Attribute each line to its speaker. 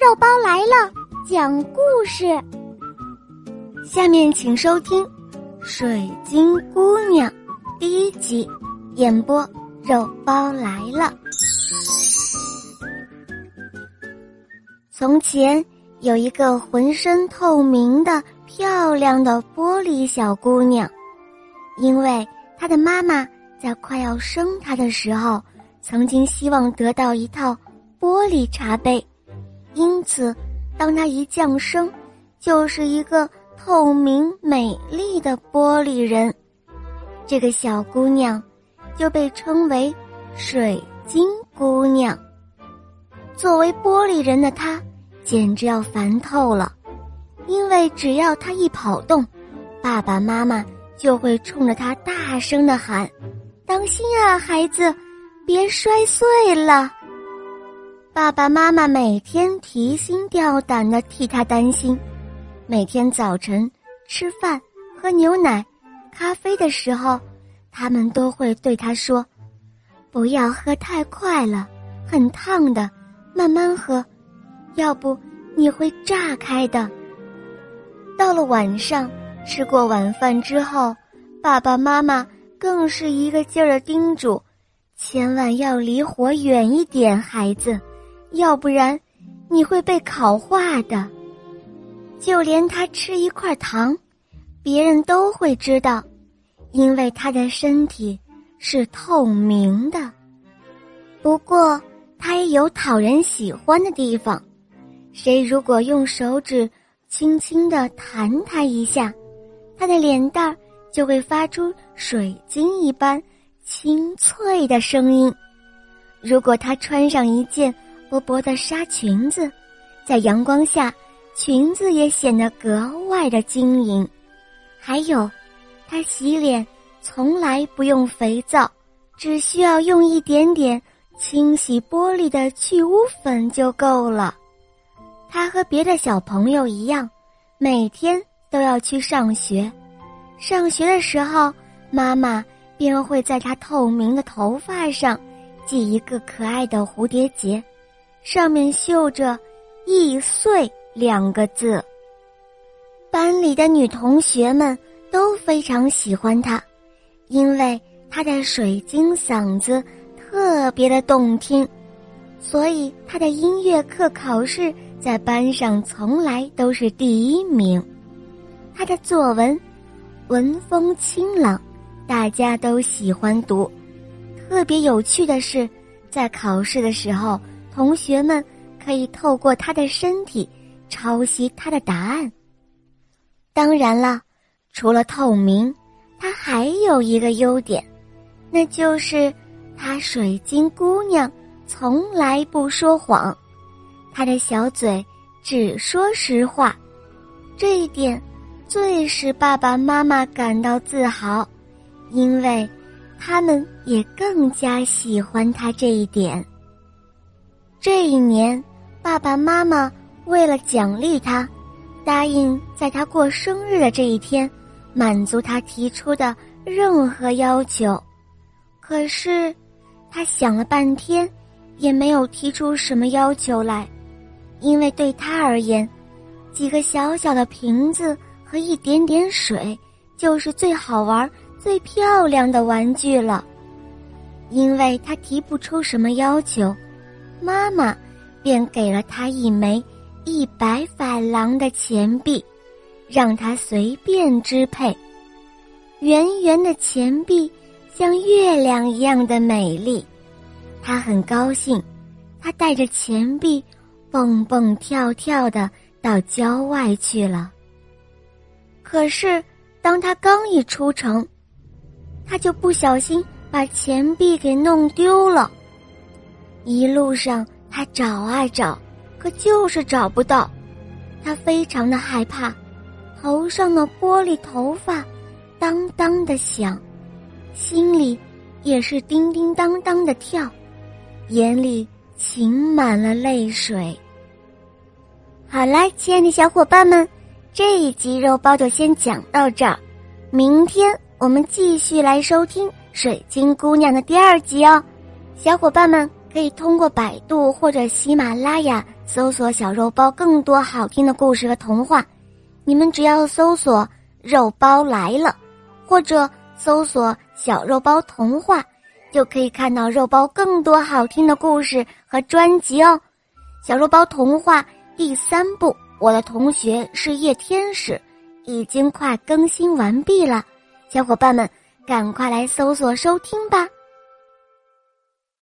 Speaker 1: 肉包来了，讲故事。下面请收听《水晶姑娘》第一集，演播肉包来了。从前有一个浑身透明的、漂亮的玻璃小姑娘，因为她的妈妈在快要生她的时候，曾经希望得到一套玻璃茶杯。因此，当她一降生，就是一个透明美丽的玻璃人。这个小姑娘就被称为水晶姑娘。作为玻璃人的她，简直要烦透了，因为只要她一跑动，爸爸妈妈就会冲着她大声的喊：“当心啊，孩子，别摔碎了。”爸爸妈妈每天提心吊胆的替他担心，每天早晨吃饭、喝牛奶、咖啡的时候，他们都会对他说：“不要喝太快了，很烫的，慢慢喝，要不你会炸开的。”到了晚上，吃过晚饭之后，爸爸妈妈更是一个劲儿的叮嘱：“千万要离火远一点，孩子。”要不然，你会被烤化的。就连他吃一块糖，别人都会知道，因为他的身体是透明的。不过，他也有讨人喜欢的地方。谁如果用手指轻轻的弹他一下，他的脸蛋儿就会发出水晶一般清脆的声音。如果他穿上一件，薄薄的纱裙子，在阳光下，裙子也显得格外的晶莹。还有，她洗脸从来不用肥皂，只需要用一点点清洗玻璃的去污粉就够了。她和别的小朋友一样，每天都要去上学。上学的时候，妈妈便会在她透明的头发上系一个可爱的蝴蝶结。上面绣着“易碎”两个字。班里的女同学们都非常喜欢她，因为她的水晶嗓子特别的动听，所以她的音乐课考试在班上从来都是第一名。她的作文文风清朗，大家都喜欢读。特别有趣的是，在考试的时候。同学们可以透过他的身体抄袭他的答案。当然了，除了透明，他还有一个优点，那就是他水晶姑娘从来不说谎，他的小嘴只说实话，这一点最使爸爸妈妈感到自豪，因为他们也更加喜欢他这一点。这一年，爸爸妈妈为了奖励他，答应在他过生日的这一天，满足他提出的任何要求。可是，他想了半天，也没有提出什么要求来，因为对他而言，几个小小的瓶子和一点点水，就是最好玩、最漂亮的玩具了。因为他提不出什么要求。妈妈便给了他一枚一百法郎的钱币，让他随便支配。圆圆的钱币像月亮一样的美丽，他很高兴。他带着钱币蹦蹦跳跳的到郊外去了。可是，当他刚一出城，他就不小心把钱币给弄丢了。一路上，他找啊找，可就是找不到。他非常的害怕，头上的玻璃头发当当的响，心里也是叮叮当当的跳，眼里噙满了泪水。好啦，亲爱的小伙伴们，这一集肉包就先讲到这儿，明天我们继续来收听《水晶姑娘》的第二集哦，小伙伴们。可以通过百度或者喜马拉雅搜索小肉包更多好听的故事和童话。你们只要搜索“肉包来了”，或者搜索“小肉包童话”，就可以看到肉包更多好听的故事和专辑哦。小肉包童话第三部《我的同学是夜天使》已经快更新完毕了，小伙伴们赶快来搜索收听吧。